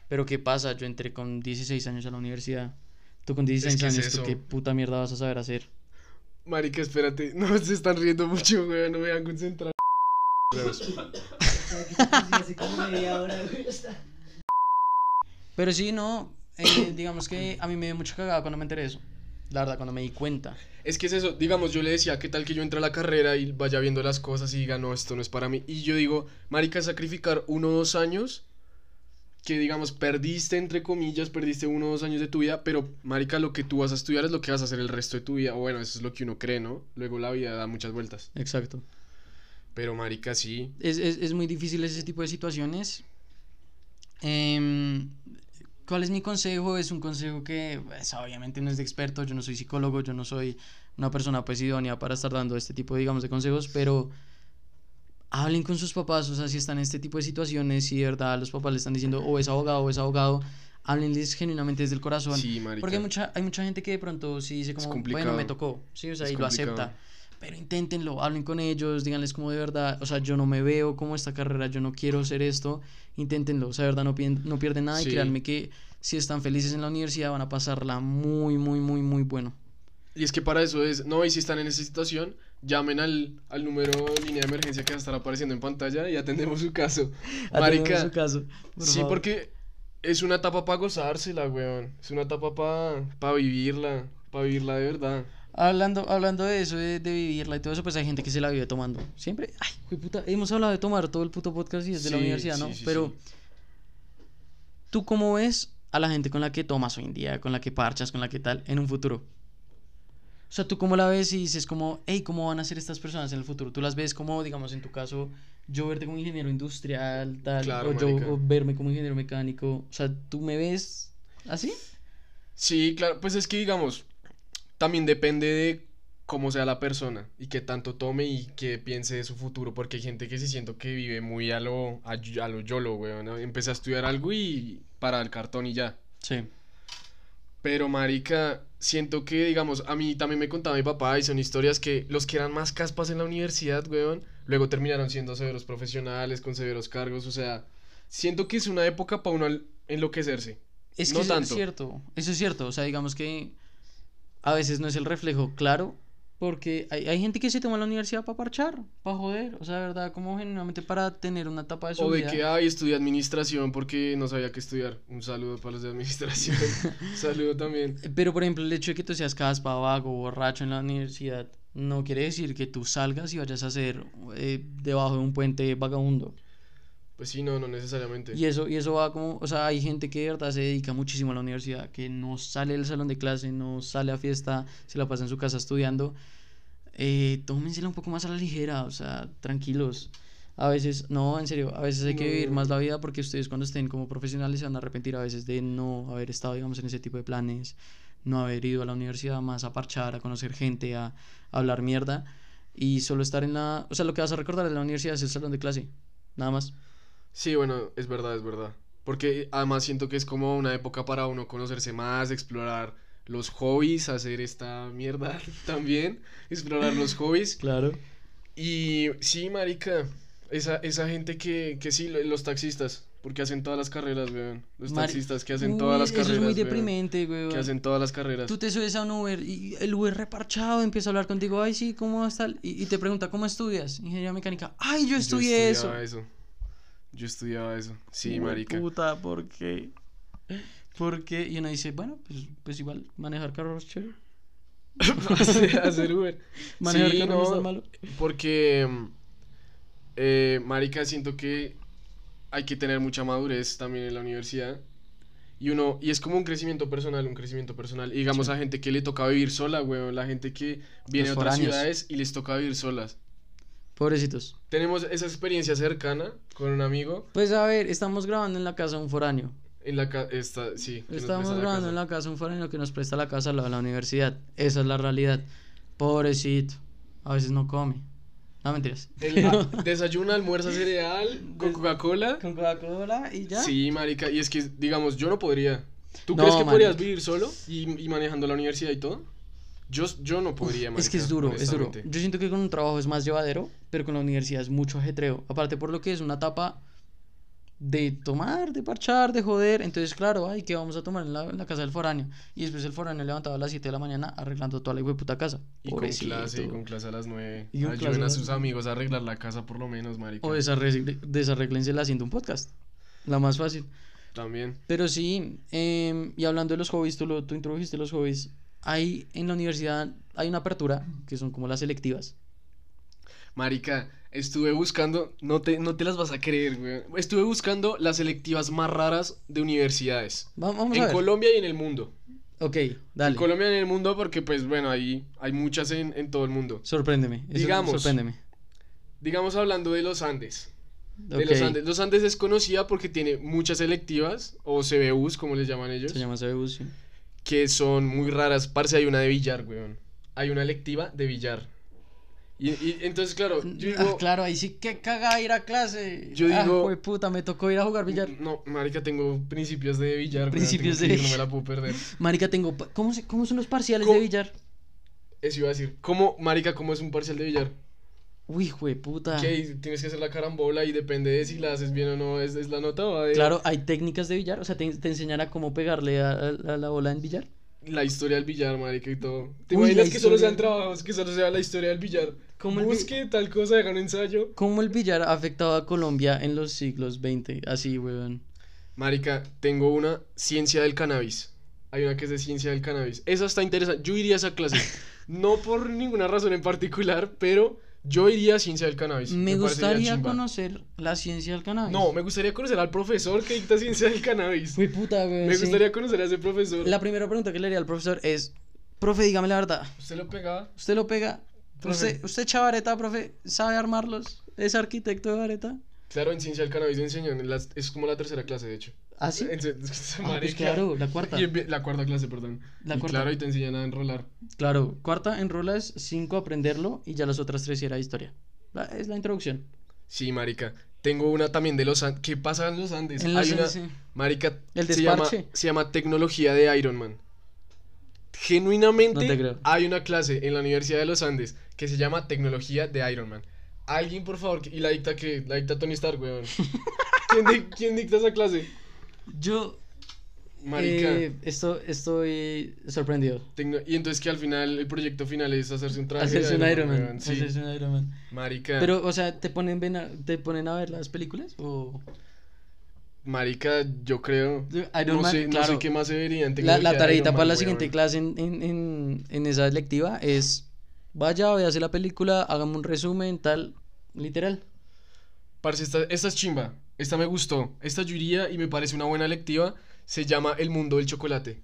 B: Pero ¿qué pasa? Yo entré con 16 años a la universidad. Tú con 16 años, ¿qué puta mierda vas a saber hacer?
A: Marica, espérate, (laughs) no se están riendo mucho, güey, no me van a concentrar.
B: Pero sí, no, eh, digamos que a mí me dio mucha cagada cuando me enteré de eso. La verdad, cuando me di cuenta.
A: Es que es eso, digamos, yo le decía, ¿qué tal que yo entre a la carrera y vaya viendo las cosas y diga, no, esto no es para mí? Y yo digo, marica, sacrificar uno o dos años, que digamos, perdiste, entre comillas, perdiste uno o dos años de tu vida, pero, marica, lo que tú vas a estudiar es lo que vas a hacer el resto de tu vida. O bueno, eso es lo que uno cree, ¿no? Luego la vida da muchas vueltas.
B: Exacto.
A: Pero, marica, sí.
B: Es, es, es muy difícil ese tipo de situaciones. Eh, ¿Cuál es mi consejo? Es un consejo que pues, obviamente no es de experto, yo no soy psicólogo, yo no soy una persona pues idónea para estar dando este tipo, digamos, de consejos, pero hablen con sus papás, o sea, si están en este tipo de situaciones, si de verdad los papás le están diciendo o es abogado o es abogado, háblenles genuinamente desde el corazón. Sí, Porque hay mucha, hay mucha gente que de pronto sí dice como, bueno, me tocó, sí, o sea, y lo acepta. Pero inténtenlo, hablen con ellos, díganles como de verdad, o sea, yo no me veo como esta carrera, yo no quiero hacer esto, inténtenlo, o sea, de verdad no, pierden, no pierden nada y créanme que si están felices en la universidad van a pasarla muy, muy, muy, muy bueno.
A: Y es que para eso es, no, y si están en esa situación, llamen al, al número de línea de emergencia que va a estar apareciendo en pantalla y atendemos su caso. (laughs) Marica. Su caso, sí, porque es una etapa para gozársela, weón. Es una etapa para pa vivirla, para vivirla de verdad.
B: Hablando, hablando de eso, de, vivirla y todo eso, pues hay gente que se la vive tomando. Siempre, ay, puta, hemos hablado de tomar todo el puto podcast y desde la universidad, ¿no? Pero, ¿tú cómo ves a la gente con la que tomas hoy en día, con la que parchas, con la que tal, en un futuro? O sea, ¿tú cómo la ves y dices como, hey, ¿cómo van a ser estas personas en el futuro? ¿Tú las ves como, digamos, en tu caso, yo verte como ingeniero industrial, tal, o yo verme como ingeniero mecánico? O sea, ¿tú me ves así?
A: Sí, claro, pues es que, digamos, también depende de cómo sea la persona y qué tanto tome y qué piense de su futuro, porque hay gente que se siento que vive muy a lo, a, lo YOLO, güey, ¿no? Empecé a estudiar algo y para el cartón y ya. Sí. Pero, marica, siento que, digamos, a mí también me contaba mi papá y son historias que los que eran más caspas en la universidad, weón, luego terminaron siendo severos profesionales, con severos cargos, o sea, siento que es una época para uno enloquecerse.
B: Es que eso es cierto, eso es cierto, o sea, digamos que a veces no es el reflejo claro, porque hay, hay gente que se toma la universidad para parchar, para joder, o sea, verdad, como genuinamente para tener una etapa de su
A: vida. O de que, ay, estudié administración porque no sabía qué estudiar. Un saludo para los de administración. Un (laughs) saludo también.
B: Pero, por ejemplo, el hecho de que tú seas caspa, vago, borracho en la universidad, no quiere decir que tú salgas y vayas a ser eh, debajo de un puente vagabundo.
A: Pues sí, no, no necesariamente.
B: Y eso, y eso va como, o sea, hay gente que de verdad se dedica muchísimo a la universidad, que no sale del salón de clase, no sale a fiesta, se la pasa en su casa estudiando. Eh, tómensela un poco más a la ligera, o sea, tranquilos. A veces, no, en serio, a veces hay que vivir más la vida porque ustedes cuando estén como profesionales se van a arrepentir a veces de no haber estado, digamos, en ese tipo de planes, no haber ido a la universidad más a parchar, a conocer gente, a, a hablar mierda y solo estar en la... O sea, lo que vas a recordar de la universidad es el salón de clase, nada más.
A: Sí, bueno, es verdad, es verdad. Porque además siento que es como una época para uno conocerse más, explorar los hobbies, hacer esta mierda (laughs) también, explorar los hobbies.
B: Claro.
A: Y sí, marica, esa, esa gente que, que sí, lo- los taxistas, porque hacen todas las carreras, weón. Los taxistas que hacen
B: Uy,
A: todas las
B: Eso
A: carreras.
B: es muy
A: weón,
B: deprimente, güey.
A: Que hacen todas las carreras.
B: Tú te subes a un Uber y el Uber reparchado empieza a hablar contigo, ay, sí, ¿cómo vas tal? Y, y te pregunta, ¿cómo estudias? Ingeniería mecánica. Ay, yo estudié eso.
A: eso. Yo estudiaba eso. Sí, marica.
B: Puta, ¿por qué? ¿Por qué? Y uno dice, bueno, pues, pues igual, manejar carros chévere. (laughs)
A: hacer Uber. (laughs)
B: Manejar
A: Sí,
B: carros no es
A: no,
B: tan malo.
A: Porque, mm, eh, marica, siento que hay que tener mucha madurez también en la universidad. Y uno, y es como un crecimiento personal, un crecimiento personal. Y digamos
B: Sí.
A: a gente que le toca vivir sola, weón. La gente que viene de otras ciudades y les toca vivir solas.
B: Pobrecitos.
A: Tenemos esa experiencia cercana con un amigo
B: Pues a ver, estamos grabando en la casa de un foráneo.
A: en la casa. Esta, sí,
B: Estamos
A: la
B: grabando
A: casa.
B: en la casa de un foráneo que nos presta la casa lado de la universidad. Esa es la realidad. Pobrecito. A veces no come. No, mentiras.
A: El- (laughs) (laughs) desayuna, almuerza cereal con Coca-Cola.
B: Con Coca-Cola y ya.
A: Sí, marica, y es que, digamos, yo no podría. ¿Tú
B: No,
A: crees que podrías
B: marica.
A: vivir solo y, y manejando la universidad y todo? Yo, yo no podría,
B: Es que es duro, es duro. Yo siento que con un trabajo es más llevadero, pero con la universidad es mucho ajetreo. Aparte por lo que es una etapa de tomar, de parchar, de joder. Entonces, claro, ay, ¿qué vamos a tomar en la, en la casa del foráneo? Y después el foráneo levantado a las 7 de la mañana arreglando toda la puta casa.
A: Y con clase, y con clase a las 9.
B: Y
A: Ayuden
B: a
A: sus amigos a arreglar la casa por lo menos, marica.
B: O desarréglensela haciendo un podcast. La más fácil.
A: También.
B: Pero sí, em, y hablando de los hobbies, tú, lo, tú introdujiste los hobbies. Hay en la universidad, hay una apertura, que son como las selectivas.
A: Marica, estuve buscando, no te, no te las vas a creer, güey. Estuve buscando las selectivas más raras de universidades.
B: Va- vamos a
A: En
B: ver.
A: Colombia y en el mundo.
B: Ok,
A: En
B: dale.
A: Colombia y en el mundo porque, pues, bueno, ahí hay muchas en, en todo el mundo.
B: Sorpréndeme. eso-
A: Digamos.
B: Sorpréndeme.
A: Digamos hablando de los Andes. De los Andes. Los Andes es conocida porque tiene muchas selectivas, o CBUs, como les llaman ellos,
B: Se llama CBU, sí.
A: Que son muy raras. Parce, hay una de billar, weón. Hay una electiva de billar. Y, y entonces, claro, yo
B: Ah,
A: digo...
B: claro, ahí sí que caga ir a clase.
A: Yo
B: Ah,
A: digo-
B: puta, me tocó ir a jugar billar.
A: No, marica, tengo principios de billar.
B: Principios de-
A: ir, No me la puedo perder. (laughs)
B: Marica, tengo. ¿Cómo, se- cómo son los parciales
A: ¿Cómo?
B: de billar?
A: Eso iba a decir. ¿Cómo, marica, cómo es un parcial de billar?
B: Uy, jue puta.
A: Que tienes que hacer la carambola y depende de si la haces bien o no, es, es la nota o
B: Claro, hay técnicas de billar. O sea, te, te enseñan a cómo pegarle a, a- a la bola en billar.
A: La historia del billar, marica, y todo. ¿Te
B: Uy,
A: imaginas que solo sean trabajos, que solo sea la historia del billar?
B: Como el
A: Busque tal cosa, haga un ensayo.
B: ¿Cómo el billar ha afectado a Colombia en los siglos XX? Así, weón.
A: Marica, tengo una ciencia del cannabis. Hay una que es de ciencia del cannabis. Esa está interesante. Yo iría a esa clase. (laughs) No por ninguna razón en particular, pero yo iría a ciencia del cannabis.
B: Me gustaría conocer la ciencia del cannabis.
A: No, me gustaría conocer al profesor que dicta ciencia del cannabis.
B: Fue puta, weón.
A: Me
B: sí.
A: gustaría conocer a ese profesor.
B: La primera pregunta que le haría al profesor es: Profe, dígame la verdad.
A: ¿Usted lo pegaba?
B: ¿Usted lo pega?
A: Profe.
B: ¿Usted, usted echa vareta, profe? ¿Sabe armarlos? ¿Es arquitecto de vareta?
A: Claro, en ciencia del cannabis lo enseñan. en es como la tercera clase, de hecho.
B: ¿Ah, sí?
A: En
B: Ah, pues claro, la cuarta.
A: Y en- la cuarta clase, perdón.
B: La
A: Y
B: cuarta.
A: Claro, y te enseñan a enrolar.
B: Claro, cuarta en rolas, cinco aprenderlo y ya las otras tres era historia. La- es la introducción.
A: Sí, marica. Tengo una también de los Andes. ¿Qué pasa en los Andes?
B: En los
A: Hay una,
B: Andes, sí.
A: marica,
B: El
A: se llama, se llama tecnología de Iron Man. Genuinamente
B: No
A: hay una clase en la Universidad de los Andes que se llama tecnología de Iron Man. Alguien, por favor, y la dicta que la dicta Tony Stark, weón. (laughs) ¿Quién, di- quién dicta esa clase?
B: Yo
A: Marica.
B: eh, esto, estoy sorprendido.
A: y entonces que al final el proyecto final es hacerse un traje.
B: Hacerse un Iron Man.
A: Sí.
B: Hacerse un Iron Man.
A: Marica.
B: Pero, o sea, ¿te ponen, ven a, ¿te ponen a ver las películas? ¿O
A: Marica, yo creo.
B: Iron
A: no,
B: Man,
A: sé, no
B: claro.
A: sé qué más se vería en
B: La, la tareita para
A: Man,
B: la siguiente clase en, en, en, en esa lectiva es vaya, véase la película, hágame un resumen, tal, literal.
A: Parce, esta, esta es chimba. Esta me gustó. Esta yo iría y me parece una buena lectiva. Se llama El mundo del chocolate.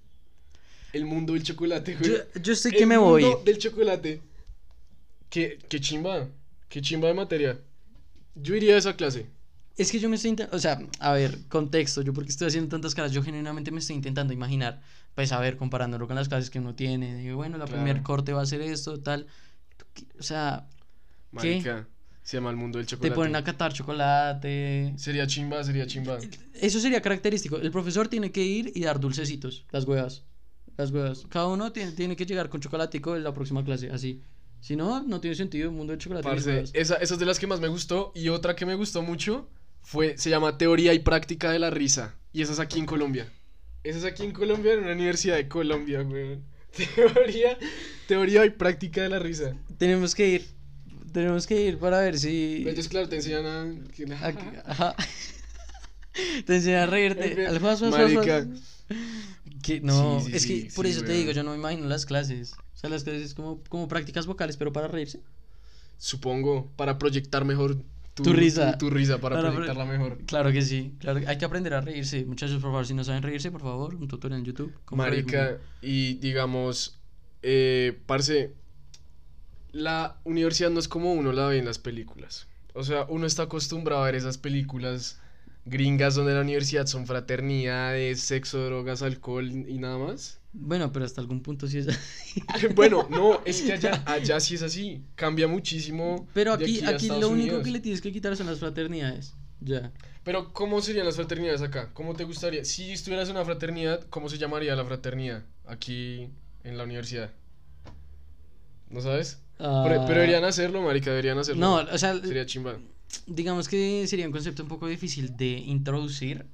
A: El mundo del chocolate, güey.
B: Yo, yo
A: El
B: que me voy.
A: mundo del chocolate. Qué, qué chimba. Qué chimba de materia. Yo iría a esa clase.
B: Es que yo me estoy intentando, o sea, a ver, contexto, yo porque estoy haciendo tantas caras, yo genuinamente me estoy intentando imaginar, pues a ver, comparándolo con las clases que uno tiene, digo, bueno, la
A: Claro.
B: primer corte va a ser esto, tal, o sea, ¿Qué?
A: Se llama el mundo del
B: te
A: chocolate.
B: ponen a catar chocolate,
A: Sería chimba, sería chimba.
B: eso sería característico, el profesor tiene que ir y dar dulcecitos, las huevas, las huevas, cada uno tiene, tiene que llegar con chocolatico en la próxima clase, así, si no, no tiene sentido el mundo del chocolate.
A: Parce, esa, esa es de las que más me gustó. Y otra que me gustó mucho fue, se llama Teoría y Práctica de la Risa. Y esa es aquí en Colombia. Esa es aquí en Colombia, en una universidad de Colombia, weón. (laughs) Teoría, teoría y práctica de la risa.
B: Tenemos que ir, tenemos que ir para ver si...
A: Entonces, claro, te enseñan a...
B: ajá. (laughs) Te enseñan a reírte. Al fas,
A: Marica.
B: Que no,
A: Sí, sí,
B: es que
A: sí,
B: por eso te digo, yo no me imagino las clases. O sea, las clases como, como prácticas vocales, pero para reírse.
A: Supongo, para proyectar mejor tu,
B: Tu risa.
A: Tu, tu risa, para,
B: Para pro-
A: proyectarla mejor.
B: Claro que sí, claro, hay que aprender a reírse. Muchachos, por favor, si no saben reírse, por favor, un tutorial en YouTube.
A: Marica, y digamos, eh, parce, la universidad no es como uno la ve en las películas. O sea, uno está acostumbrado a ver esas películas gringas donde la universidad son fraternidades, sexo, drogas, alcohol y nada más.
B: Bueno, pero hasta algún punto sí es (laughs)
A: Bueno, no, es que allá, (laughs) allá sí es así. Cambia muchísimo.
B: Pero
A: de
B: aquí, aquí lo único
A: Unidos.
B: que le tienes que quitar son las fraternidades. Ya.
A: Pero, ¿cómo serían las fraternidades acá? ¿Cómo te gustaría? Si estuvieras en una fraternidad, ¿cómo se llamaría la fraternidad aquí en la universidad? ¿No sabes? Pero,
B: Ah,
A: pero deberían hacerlo, marica, deberían hacerlo.
B: No, o sea,
A: Sería chimba.
B: digamos que sería un concepto un poco difícil de introducir.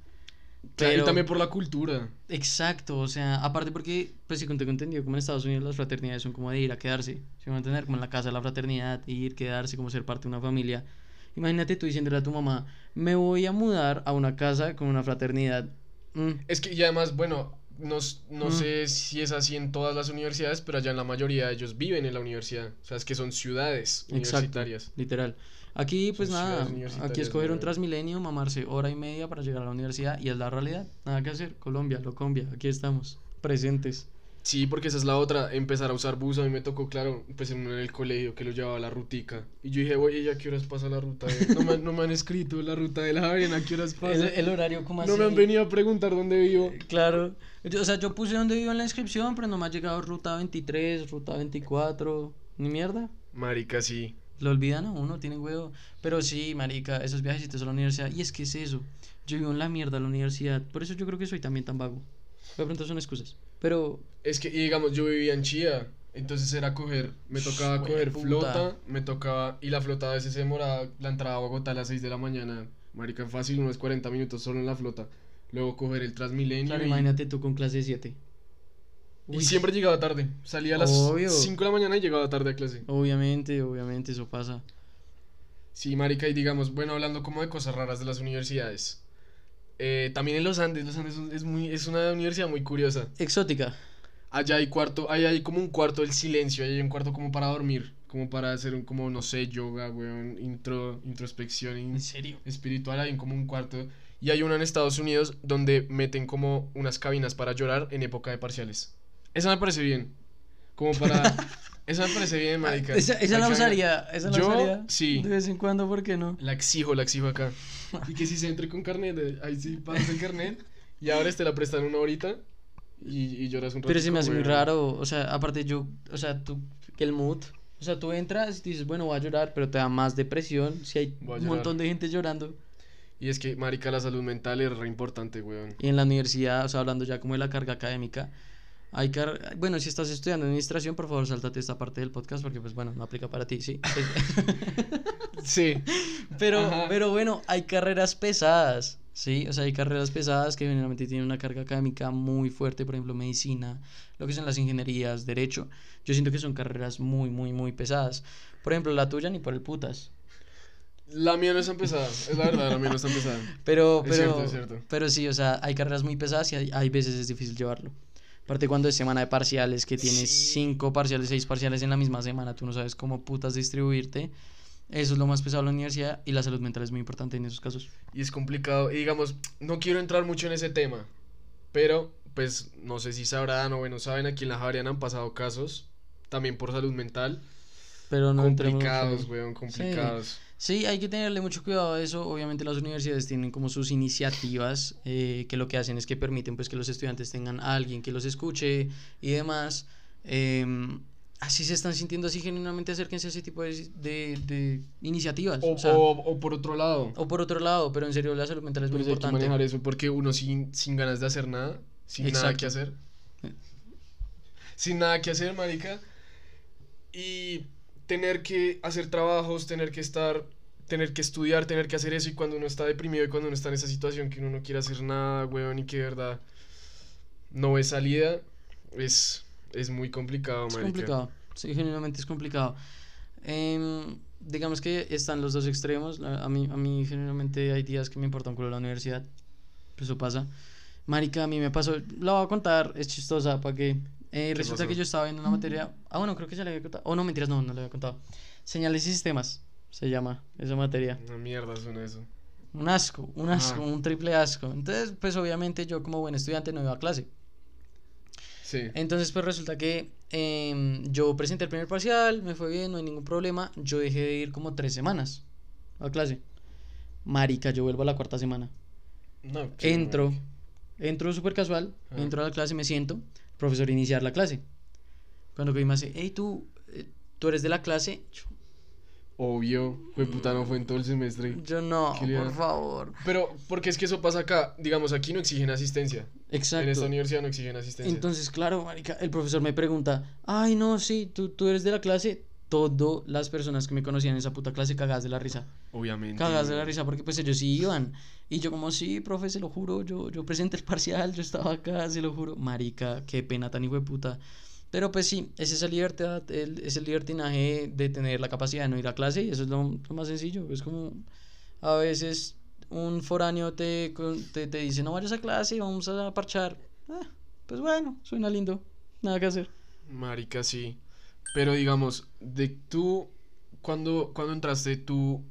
A: Claro,
B: Pero,
A: Y también por la cultura.
B: Exacto, o sea, aparte porque, pues si tengo entendido, como en Estados Unidos las fraternidades son como de ir a quedarse, si van a tener como en la casa de la fraternidad, ir, quedarse, como ser parte de una familia. Imagínate tú diciéndole a tu mamá, me voy a mudar a una casa con una fraternidad. Mm,
A: Es que, y además, bueno, no, no
B: Mm.
A: sé si es así en todas las universidades, pero allá en la mayoría de ellos viven en la universidad. O sea, es que son ciudades
B: Exacto.
A: universitarias.
B: literal. Aquí, pues
A: Son
B: nada, aquí escoger un. Transmilenio, mamarse hora y media para llegar a la universidad y es la realidad. Nada que hacer. Colombia, Locombia, aquí estamos, presentes.
A: Sí, porque esa es la otra, empezar a usar bus. A mí me tocó, claro, pues en, el colegio que lo llevaba a la rutica. Y yo dije, oye, ¿ya qué horas pasa la ruta? de- No me, no me han escrito la ruta de la Javeriana, ¿a qué horas (laughs) pasa?
B: El, el horario, como así?
A: no me han venido a preguntar dónde vivo.
B: Claro. Yo- o sea, yo puse donde vivo en la inscripción, pero no me ha llegado ruta 23, ruta 24, ni mierda.
A: Marica, sí.
B: Lo olvidan a uno, tienen huevo. Pero sí, marica, esos viajecitos a la universidad. Y es que es eso. Yo vivo en la mierda a la universidad. Por eso yo creo que soy también tan vago. De pronto son excusas. Pero
A: Es que, y digamos, yo vivía en Chía, entonces era coger, me tocaba coger
B: puta.
A: flota, me tocaba, y la flota a veces se demoraba la entrada a Bogotá a las 6 de la mañana, marica, fácil, unos 40 minutos solo en la flota, luego coger el Transmilenio
B: claro,
A: y,
B: imagínate tú con clase 7.
A: y siempre llegaba tarde, salía a las
B: Obvio.
A: 5 de la mañana y llegaba tarde a clase.
B: Obviamente, obviamente eso pasa.
A: Sí, marica, y digamos, bueno, hablando como de cosas raras de las universidades, eh, también en los Andes, los Andes es, muy, es una universidad muy curiosa.
B: Exótica.
A: Allá hay cuarto, ahí hay como un cuarto del silencio, ahí hay un cuarto como para dormir, como para hacer un, como, no sé, yoga, weón, intro, introspección in-
B: ¿En serio?
A: espiritual, hay como un cuarto. Y hay uno en Estados Unidos donde meten como unas cabinas para llorar en época de parciales. Esa me parece bien. Como para... (laughs) esa me parece bien, marica.
B: Esa, esa la usaría. Esa la
A: Yo,
B: usaría.
A: sí.
B: De vez en cuando, ¿por qué no?
A: La exijo, la exijo acá. (laughs) Y que si se entre con carnet, ahí sí pasas el carnet. Y ahora te la prestan una horita y, y lloras un rato.
B: Pero se me hace muy raro, o sea, aparte yo, o sea, tú, que el mood, o sea, tú entras y dices, bueno, voy a llorar, pero te da más depresión si hay un montón de gente llorando.
A: Y es que, marica, la salud mental es re importante, weón.
B: Y en la universidad, o sea, hablando ya como de la carga académica, hay car bueno, si estás estudiando administración, por favor, sáltate esta parte del podcast porque, pues, bueno, no aplica para ti, sí. (laughs)
A: Sí. (laughs)
B: pero,
A: Ajá.
B: pero bueno, hay carreras pesadas, ¿sí? O sea, hay carreras pesadas que generalmente tienen una carga académica muy fuerte, por ejemplo, medicina, lo que son las ingenierías, derecho. Yo siento que son carreras muy, muy, muy pesadas. Por ejemplo, la tuya ni por el putas.
A: La mía no es tan pesada, es la verdad, la mía no es tan pesada. (laughs)
B: Pero,
A: Es
B: pero,
A: cierto, es cierto.
B: pero sí, o sea, hay carreras muy pesadas y hay, hay veces es difícil llevarlo. Aparte cuando es semana de parciales, que tienes
A: Sí.
B: cinco parciales, seis parciales en la misma semana, tú no sabes cómo putas distribuirte. Eso es lo más pesado de la universidad y la salud mental es muy importante en esos casos.
A: Y es complicado. Y digamos, no quiero entrar mucho en ese tema. Pero, pues, no sé si sabrán o bueno, saben, aquí en la Javeriana han pasado casos. También por salud mental.
B: Pero no entremos
A: complicados,
B: en-
A: weón, complicados.
B: Sí, hay que tenerle mucho cuidado a eso. Obviamente las universidades tienen como sus iniciativas eh, que lo que hacen es que permiten pues que los estudiantes tengan a alguien que los escuche y demás. Em, así se están sintiendo así genuinamente acérquense a ese tipo de, de, de iniciativas.
A: O,
B: o, sea,
A: o- o por otro lado.
B: o por otro lado, pero en serio la salud mental es muy
A: Pues hay que
B: importante.
A: manejar eso porque uno sin, sin ganas de hacer nada, sin nada que hacer. Sin nada que hacer, marica. Y tener que hacer trabajos, tener que estar, tener que estudiar, tener que hacer eso. Y cuando uno está deprimido y cuando uno está en esa situación que uno no quiere hacer nada, weón, y que de verdad no ve salida, es, es muy complicado,
B: Es
A: marica.
B: complicado, sí, genuinamente es complicado. Em, digamos que están los dos extremos. la- A mí, a mí genuinamente hay días que me importa un culo la universidad. Eso pasa. Marica, a mí me pasó, la voy a contar, es chistosa, para que... eh, resulta
A: pasó?
B: que yo estaba viendo una materia... Ah, bueno, creo que ya le había contado. Oh, no, mentiras, no, no le había contado. Señales y sistemas, se llama esa materia.
A: Una mierda suena eso.
B: Un asco, un asco, un triple asco. Entonces, pues obviamente yo como buen estudiante no iba a clase.
A: Sí.
B: Entonces, pues resulta que em, yo presenté el primer parcial, me fue bien, no hay ningún problema. Yo dejé de ir como tres semanas a clase. Marica, yo vuelvo a la cuarta semana.
A: No,
B: Entro,
A: marica.
B: entro súper casual,
A: Ajá.
B: entro a la clase, me siento, profesor iniciar la clase. Cuando que me hace, hey, tú, eh, tú eres de la clase. Yo,
A: Obvio, fue puta, no fue en todo el semestre.
B: yo no,
A: ¿Qué le
B: por favor.
A: Pero, porque es que eso pasa acá. Digamos, aquí no exigen asistencia. En esta
B: Exacto.
A: universidad no exigen asistencia.
B: Entonces, claro, marica, el profesor me pregunta, ay, no, sí, tú, tú eres de la clase. Todas las personas que me conocían en esa puta clase cagadas de la risa.
A: Obviamente.
B: Cagadas de la risa porque pues ellos sí iban. Y yo como, sí, profe, se lo juro, yo, yo presenté el parcial, yo estaba acá, se lo juro. Marica, qué pena tan hijo de puta. Pero pues sí, es esa libertad, el, es el libertinaje de tener la capacidad de no ir a clase y eso es lo, lo más sencillo. Es como, a veces un foráneo te, te, te dice, no vayas a clase, vamos a parchar. Ah, pues bueno, suena lindo, nada que hacer.
A: Marica, sí. Pero digamos, de tú, cuando, cuando entraste, tú,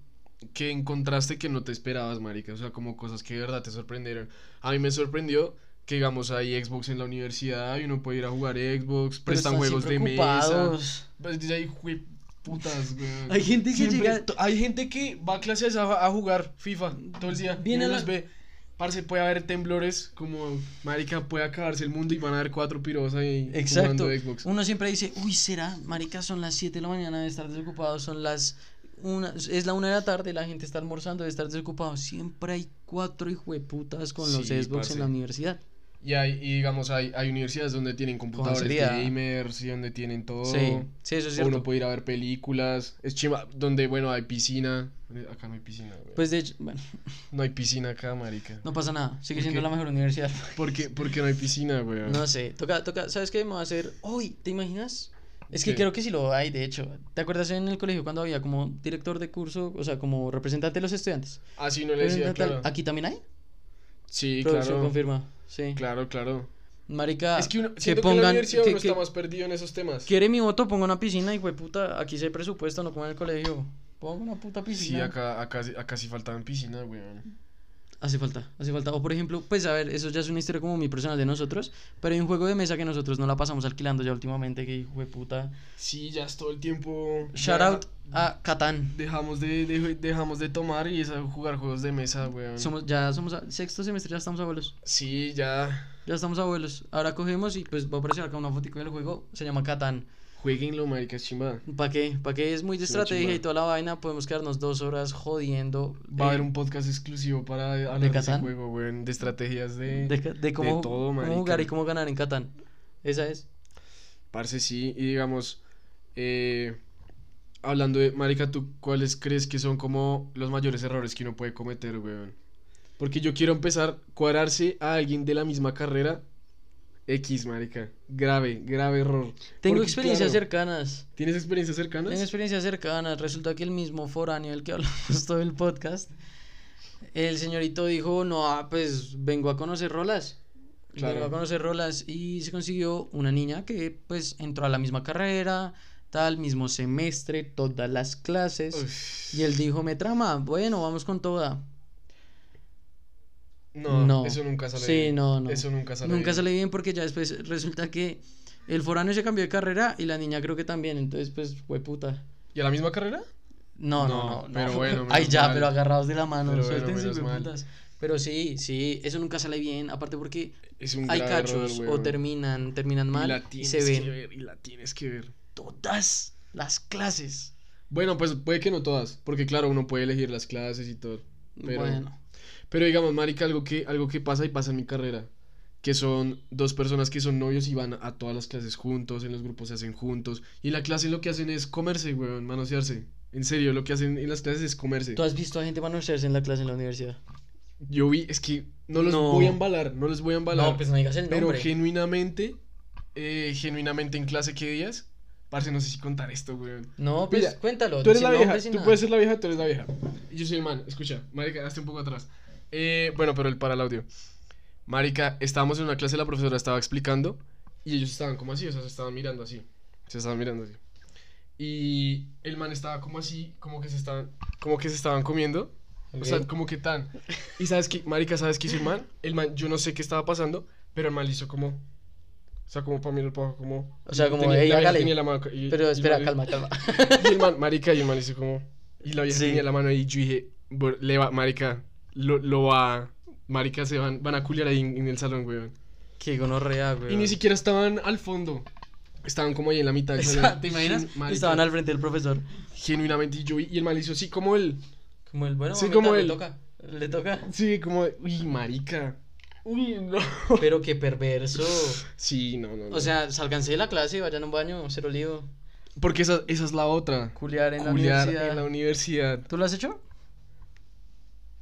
A: ¿qué encontraste que no te esperabas, marica? O sea, como cosas que de verdad te sorprendieron. A mí me sorprendió que, digamos, hay Xbox en la universidad y uno puede ir a jugar Xbox, prestan juegos de mesa. Pues dice ahí, jue putas, weón.
B: Hay gente que
A: Siempre
B: llega-
A: Hay gente que va a clases a, a jugar FIFA todo el día.
B: Viene a la-
A: los ve. Parce, puede haber temblores, como marica, puede acabarse el mundo y van a haber cuatro piros ahí
B: Exacto.
A: jugando Xbox.
B: Uno siempre dice, uy, será, marica, son las 7 de la mañana, de estar desocupado, son las una, es la una de la tarde, la gente está almorzando, de estar desocupado. Siempre hay cuatro hijueputas con los Xbox
A: parce.
B: en la universidad.
A: Y hay, y digamos, hay, hay universidades donde tienen computadores gamers y donde tienen todo.
B: Sí, sí, eso es cierto.
A: uno puede ir a ver películas. Es chimba, donde, bueno, hay piscina. Acá no hay piscina, güey.
B: Pues de hecho, bueno,
A: no hay piscina acá, marica.
B: no pasa nada, sigue
A: ¿Por
B: siendo
A: qué?
B: la mejor universidad.
A: ¿Por qué, por qué no hay piscina, güey?
B: No sé, toca, toca, ¿sabes qué? Me va a hacer, uy, ¿te imaginas? Es que
A: ¿Qué?
B: creo que sí lo hay, de hecho. ¿Te acuerdas en el colegio cuando había como director de curso, o sea, como representante de los estudiantes?
A: Ah, sí, no le decía, claro.
B: ¿Aquí también hay?
A: Sí,
B: Producción
A: claro.
B: confirma, sí.
A: Claro, claro.
B: Marica,
A: Es que uno,
B: que
A: siento que la
B: pongan,
A: universidad
B: que-
A: uno
B: que-
A: está más perdido en esos temas.
B: quiere mi voto, ponga una piscina y puta, aquí sí hay presupuesto, no como en el colegio. Ponga una puta
A: Sí,
B: piscina.
A: acá, acá, sí- acá sí faltaban piscinas, güey.
B: Hace falta, hace falta. O por ejemplo, pues a ver, eso ya es una historia como muy personal de nosotros, pero hay un juego de mesa que nosotros no la pasamos alquilando ya últimamente, que hijo de puta.
A: Sí, ya es todo el tiempo.
B: Shout out a Catán.
A: Dejamos de, de- dejamos de tomar y es a jugar juegos de mesa.
B: Somos, ya somos a- sexto semestre, ya estamos abuelos.
A: Sí, ya.
B: Ya estamos abuelos. Ahora cogemos y pues va a aparecer acá una fotico del juego. Se llama Catán.
A: Jueguenlo, marica, es chimba.
B: ¿Para qué? ¿Para qué? Es muy de estrategia y toda la vaina. Podemos quedarnos dos horas jodiendo.
A: Va a
B: eh,
A: haber un podcast exclusivo para hablar de, ese juego, güey. De estrategias de.
B: de, de cómo,
A: todo,
B: cómo jugar y cómo ganar en Catán. Esa es.
A: Parce, sí. Y digamos. eh, hablando de. Marica, ¿tú cuáles crees que son como los mayores errores que uno puede cometer, güey? Porque yo quiero empezar a cuadrarse a alguien de la misma carrera. X, marica. Grave, grave error.
B: Tengo
A: Porque,
B: experiencias
A: claro,
B: cercanas.
A: ¿Tienes experiencias cercanas?
B: Tengo experiencias cercanas. Resulta que el mismo foráneo del que hablamos (laughs) todo el podcast, el señorito dijo, no, ah, pues vengo a conocer rolas.
A: Claro.
B: Vengo a conocer rolas y se consiguió una niña que pues entró a la misma carrera, tal, mismo semestre, todas las clases.
A: Uf.
B: Y él dijo, me trama, bueno, vamos con toda.
A: No,
B: No.
A: eso nunca sale
B: Sí,
A: bien.
B: no, no.
A: Eso nunca sale
B: Nunca
A: bien.
B: sale bien porque ya después resulta que el foráneo se cambió de carrera y la niña creo que también, entonces pues fue puta.
A: ¿Y a la misma carrera?
B: No, no,
A: No,
B: no. no.
A: pero bueno, (laughs)
B: Ay, ya,
A: mal.
B: pero agarrados de la mano.
A: Pero
B: suéltense. Pero sí, sí, eso nunca sale bien. Aparte porque
A: Es un
B: hay
A: grave error,
B: cachos o terminan, terminan
A: Y
B: mal
A: la
B: y,
A: tienes
B: se
A: que
B: ven
A: ver, y la tienes que ver.
B: todas las clases.
A: Bueno, pues puede que no todas, porque claro, uno puede elegir las clases y todo. Pero,
B: Bueno,
A: pero digamos, marica, algo que, algo que pasa y pasa en mi carrera, que son dos personas que son novios y van a todas las clases juntos, en los grupos se hacen juntos, y en la clase lo que hacen es comerse, weón, manosearse. En serio, lo que hacen en las clases es comerse.
B: ¿tú has visto a gente manosearse en la clase en la universidad?
A: Yo vi, es que no los
B: No.
A: voy a embalar, no les voy a embalar.
B: No, pues no digas el
A: Pero genuinamente, eh, genuinamente en clase, ¿qué días? Parce, no sé si contar esto, weón.
B: No, pues
A: Mira,
B: cuéntalo.
A: Tú eres la vieja, tú
B: nada.
A: puedes ser la vieja, tú eres la vieja. Y yo soy el man, escucha, marica, hazte un poco atrás. Eh, bueno, pero el para el audio. Marica, estábamos en una clase, la profesora estaba explicando y ellos estaban como así, o sea, se estaban mirando así. Se estaban mirando así. Y el man estaba como así, como que se estaban, como que se estaban comiendo. O sea, como que tan. Y sabes que, marica, ¿sabes qué hizo el man? El man, yo no sé qué estaba pasando, pero el man hizo como. O sea, como para mirar para abajo, como.
B: O sea, como,
A: tenía- tenía la mano y-
B: Pero
A: y
B: espera,
A: man-
B: calma, calma. (laughs)
A: y el man, marica, y el man hizo como. Y la vieja
B: Sí.
A: tenía la mano ahí. Y yo dije, "Bro, le va, marica, lo, lo va. Marica, se van, van a culiar ahí en, en el salón, weón.
B: Qué gonorrea, güey.
A: Y ni siquiera estaban al fondo. Estaban como ahí en la mitad (laughs) del salón.
B: ¿Te imaginas?
A: Gen- marica,
B: Estaban al frente del profesor.
A: Genuinamente, y yo. Y el man hizo así como él.
B: Como el, bueno,
A: Sí,
B: mamita,
A: como
B: le
A: él.
B: toca. Le toca.
A: Sí, como. Uy, marica. Uy, no.
B: Pero qué perverso.
A: Sí, no, no. no.
B: O sea, sálganse de la clase y vayan a un baño, cero lío.
A: Porque esa, esa es la otra.
B: Culiar en la
A: Culiar
B: universidad.
A: en la universidad.
B: ¿Tú lo has hecho?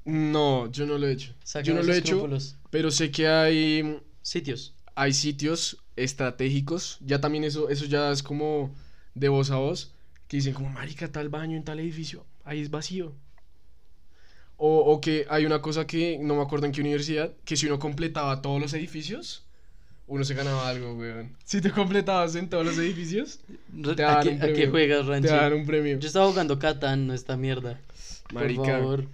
A: No, yo no lo he hecho. Yo no lo he hecho, pero sé que hay,
B: Sitios.
A: hay sitios estratégicos. Ya también eso, eso ya es como de voz a voz. Que dicen como, marica, tal baño en tal edificio. Ahí es vacío. O, o que hay una cosa que no me acuerdo en qué universidad. Que si uno completaba todos los edificios, uno se ganaba algo, weón. Si te completabas en todos los edificios, Te
B: ¿A qué, a juegas,
A: te
B: Rancho?
A: dan un premio.
B: Yo estaba jugando Catán, no esta mierda.
A: Marica.
B: Por favor.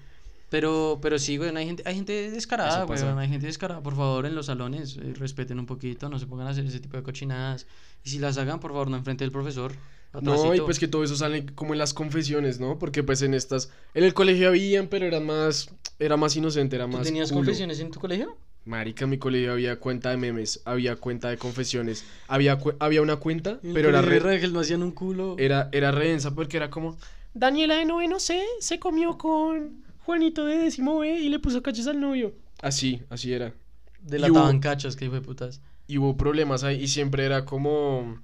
B: Pero, pero sí, güey, hay gente, hay gente descarada, güey. Hay gente descarada. Por favor, en los salones, eh, respeten un poquito, no se pongan a hacer ese tipo de cochinadas. Y si las hagan, por favor, no enfrente del profesor.
A: No, y pues que todo eso sale como en las confesiones, ¿no? Porque pues en estas, en el colegio habían, pero era más, era más inocente, era
B: ¿Tú
A: más
B: tenías
A: culo.
B: confesiones en tu colegio?
A: Marica, en mi colegio había cuenta de memes, había cuenta de confesiones, había, cu- había una cuenta, pero era re,
B: Rangel no hacían un culo.
A: era, era re densa porque era como, Daniela de noveno C se comió con Juanito de décimo B y le puso cachos al novio. Así, así era.
B: Delataban
A: hubo-
B: cachos, que hijo de putas.
A: Y hubo problemas ahí y siempre era como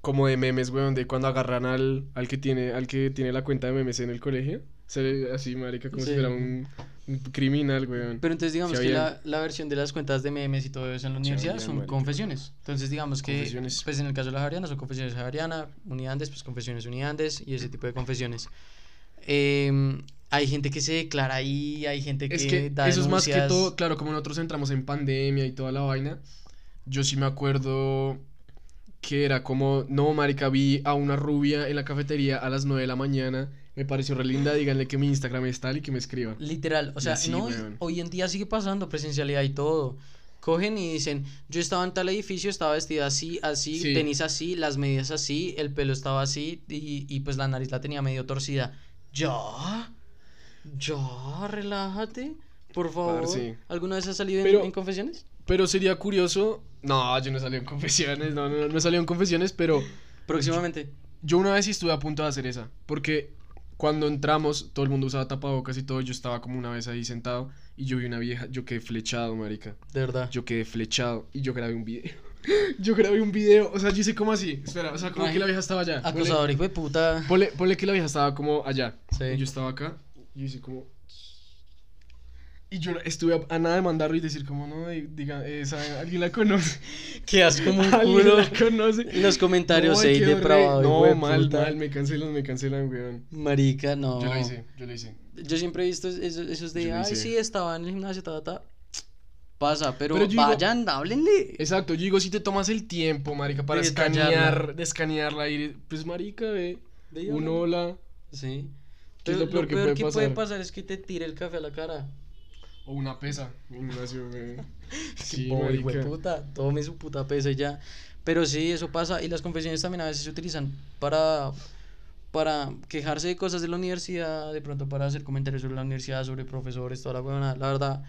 A: como de memes, weón, de cuando agarran al, al que tiene al que tiene la cuenta de memes en el colegio. Se, así, marica, como
B: Sí.
A: si fuera un, un criminal, weón.
B: Pero entonces digamos
A: Sí
B: que la, la versión de las cuentas de memes y todo eso en la universidad
A: habían,
B: son
A: marica.
B: confesiones. Entonces digamos que,
A: Confesiones.
B: pues en el caso de la Javeriana son confesiones Javeriana, Uniandes, pues confesiones Uniandes y ese tipo de confesiones. Em, hay gente que se declara ahí, hay gente que
A: Es que
B: da
A: eso es más que
B: denuncias.
A: todo, claro, como nosotros entramos en pandemia y toda la vaina, yo sí me acuerdo que era como, no, marica, vi a una rubia en la cafetería a las 9 de la mañana, me pareció re linda, díganle que mi Instagram es tal y que me escriba.
B: Literal, o sea, no, hoy en día sigue pasando presencialidad y todo. Cogen y dicen, yo estaba en tal edificio, estaba vestida así, así,
A: Sí.
B: tenis así, las medias así, el pelo estaba así y, y pues la nariz la tenía medio torcida. Ya, ya, relájate, por favor. ¿Alguna vez has salido en,
A: Pero-
B: en confesiones?
A: Pero sería curioso, no, yo no salí en confesiones, no, no, no salí en confesiones, pero
B: Próximamente.
A: yo una vez estuve a punto de hacer esa, porque cuando entramos todo el mundo usaba tapabocas y todo, yo estaba como una vez ahí sentado y yo vi una vieja, yo quedé flechado, marica.
B: De verdad.
A: Yo quedé flechado y yo grabé un video. (laughs) Yo grabé un video, o sea, yo hice como así. Espera, o sea, como
B: Ay,
A: que la vieja estaba allá.
B: Acosador, hijo de puta.
A: ponle, ponle que la vieja estaba como allá.
B: Sí.
A: Y yo estaba acá. Y yo hice como. Y yo estuve a, a nada de mandarlo y decir, como no, eh, diga, esa, alguien la conoce.
B: Quedas como un culo.
A: la conoce.
B: En los comentarios,
A: No, re-
B: depravado.
A: No, mal,
B: puta.
A: mal, me cancelan, me cancelan, weón.
B: Marica, no.
A: Yo lo hice, yo lo hice.
B: Yo siempre he visto esos, esos de, ay, sí, estaba en el gimnasio, ta, ta, ta". Pasa, pero,
A: Pero yo digo-
B: vayan, háblenle.
A: Exacto, yo digo, si te tomas el tiempo, marica, para
B: De
A: escanear, de escanearla y pues, marica, ve, un hola.
B: Sí.
A: ¿Qué es lo peor que puede
B: que puede
A: pasar?
B: pasar es que te tire el café a la cara.
A: O una pesa. Ignacio, (laughs) güey. Sí,
B: Pobre hijo de
A: marica.
B: puta, tome su puta pesa y ya. Pero sí, eso pasa. Y las confesiones también a veces se utilizan para, para quejarse de cosas de la universidad, de pronto para hacer comentarios sobre la universidad, sobre profesores, toda la buena. La verdad,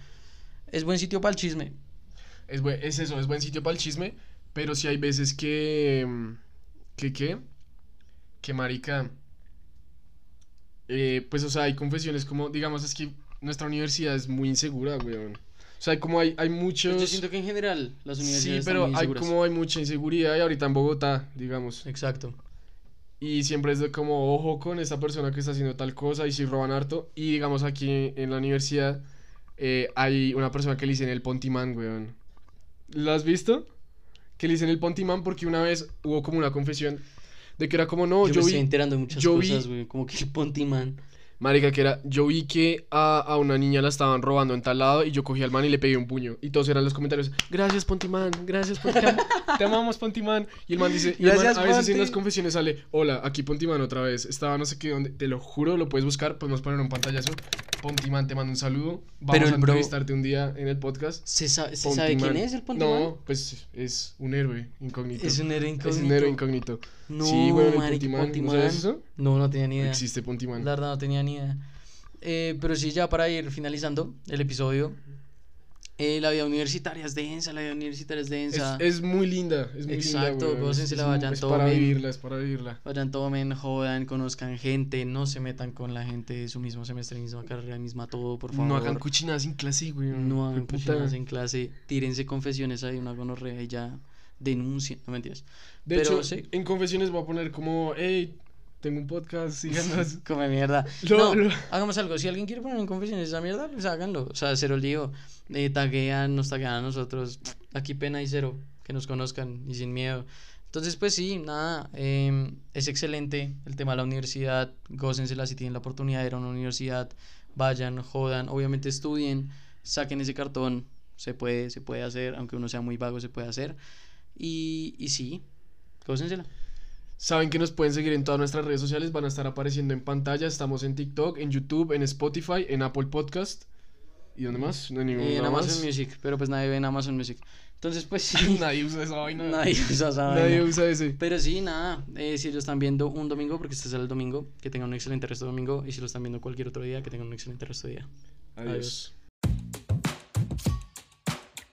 B: es buen sitio para el chisme.
A: Es, es eso, es buen sitio para el chisme, pero si hay veces que... ¿Que qué? Que marica... Eh, pues, o sea, hay confesiones como, digamos, es que nuestra universidad es muy insegura, weón. O sea, como hay, hay muchos...
B: Yo siento que en general las universidades
A: Sí, pero hay como hay mucha inseguridad y ahorita en Bogotá, digamos.
B: Exacto.
A: Y siempre es de como, ojo con esa persona que está haciendo tal cosa y si roban harto. Y digamos aquí en la universidad eh, hay una persona que le dicen el Pontimán, weón. ¿Lo has visto? Que le dicen el Pontimán porque una vez hubo como una confesión de que era como, no,
B: yo, yo me estoy enterando de muchas cosas, güey, como que el Pontimán.
A: Marica, que era, yo vi que a, a, una niña la estaban robando en tal lado y yo cogí al man y le pegué un puño. Y todos eran los comentarios, gracias Pontimán, gracias Pontimán, (laughs) te amamos Pontimán. Y el man dice, y gracias, man, a veces en las confesiones sale, hola, aquí Pontimán otra vez. Estaba no sé qué dónde, te lo juro, lo puedes buscar, podemos poner un pantallazo. Pontimán, te mando un saludo. Vamos Pero a entrevistarte un día en el podcast.
B: ¿Se, sabe, ¿se sabe quién es el Pontimán?
A: No, pues es un héroe incógnito.
B: Es un héroe incógnito.
A: Es un héroe incógnito.
B: No, sí, bueno, el Pontimán.
A: ¿No sabes eso?
B: No, no tenía ni idea.
A: Existe Pontimán.
B: La verdad no tenía ni idea. Eh, pero sí, ya para ir finalizando el episodio, eh, la vida universitaria es densa, la vida universitaria es densa.
A: Es, es muy linda, es muy
B: Exacto,
A: linda.
B: gócense la vayan,
A: es para vivirla, es para vivirla.
B: Vayan, tomen, jodan, conozcan gente, no se metan con la gente de su mismo semestre, misma carrera, misma todo, por favor.
A: No hagan cuchinadas en clase, güey.
B: No hagan cuchinadas en clase, tírense confesiones ahí, una gonorrea y ya denuncien, no mentiras.
A: De Pero, hecho, sí. en confesiones voy a poner como, hey, tengo un podcast, (laughs) síganos.
B: Come mierda. no, hagamos algo. Si alguien quiere poner en confesiones esa mierda, pues háganlo. O sea, cero lío. Eh, taguean, nos taguean a nosotros. Aquí pena y cero. Que nos conozcan y sin miedo. Entonces, pues sí, nada. Eh, es excelente el tema de la universidad. Gócensela si tienen la oportunidad de ir a una universidad. Vayan, jodan. Obviamente estudien. Saquen ese cartón. Se puede, se puede hacer. Aunque uno sea muy vago, se puede hacer. Y, y sí, gócensela.
A: Saben que nos pueden seguir en todas nuestras redes sociales, van a estar apareciendo en pantalla. Estamos en TikTok, en YouTube, en Spotify, en Apple Podcast. ¿Y dónde más? No hay ningún
B: en Amazon Music, pero pues nadie ve en Amazon Music. Entonces, pues sí. (laughs)
A: nadie usa esa vaina.
B: Nadie usa esa (laughs) vaina.
A: Nadie usa ese.
B: Pero sí, nada. Eh, si lo están viendo un domingo, porque este es el domingo, que tengan un excelente resto de domingo. Y si lo están viendo cualquier otro día, que tengan un excelente resto de día.
A: Adiós. Adiós.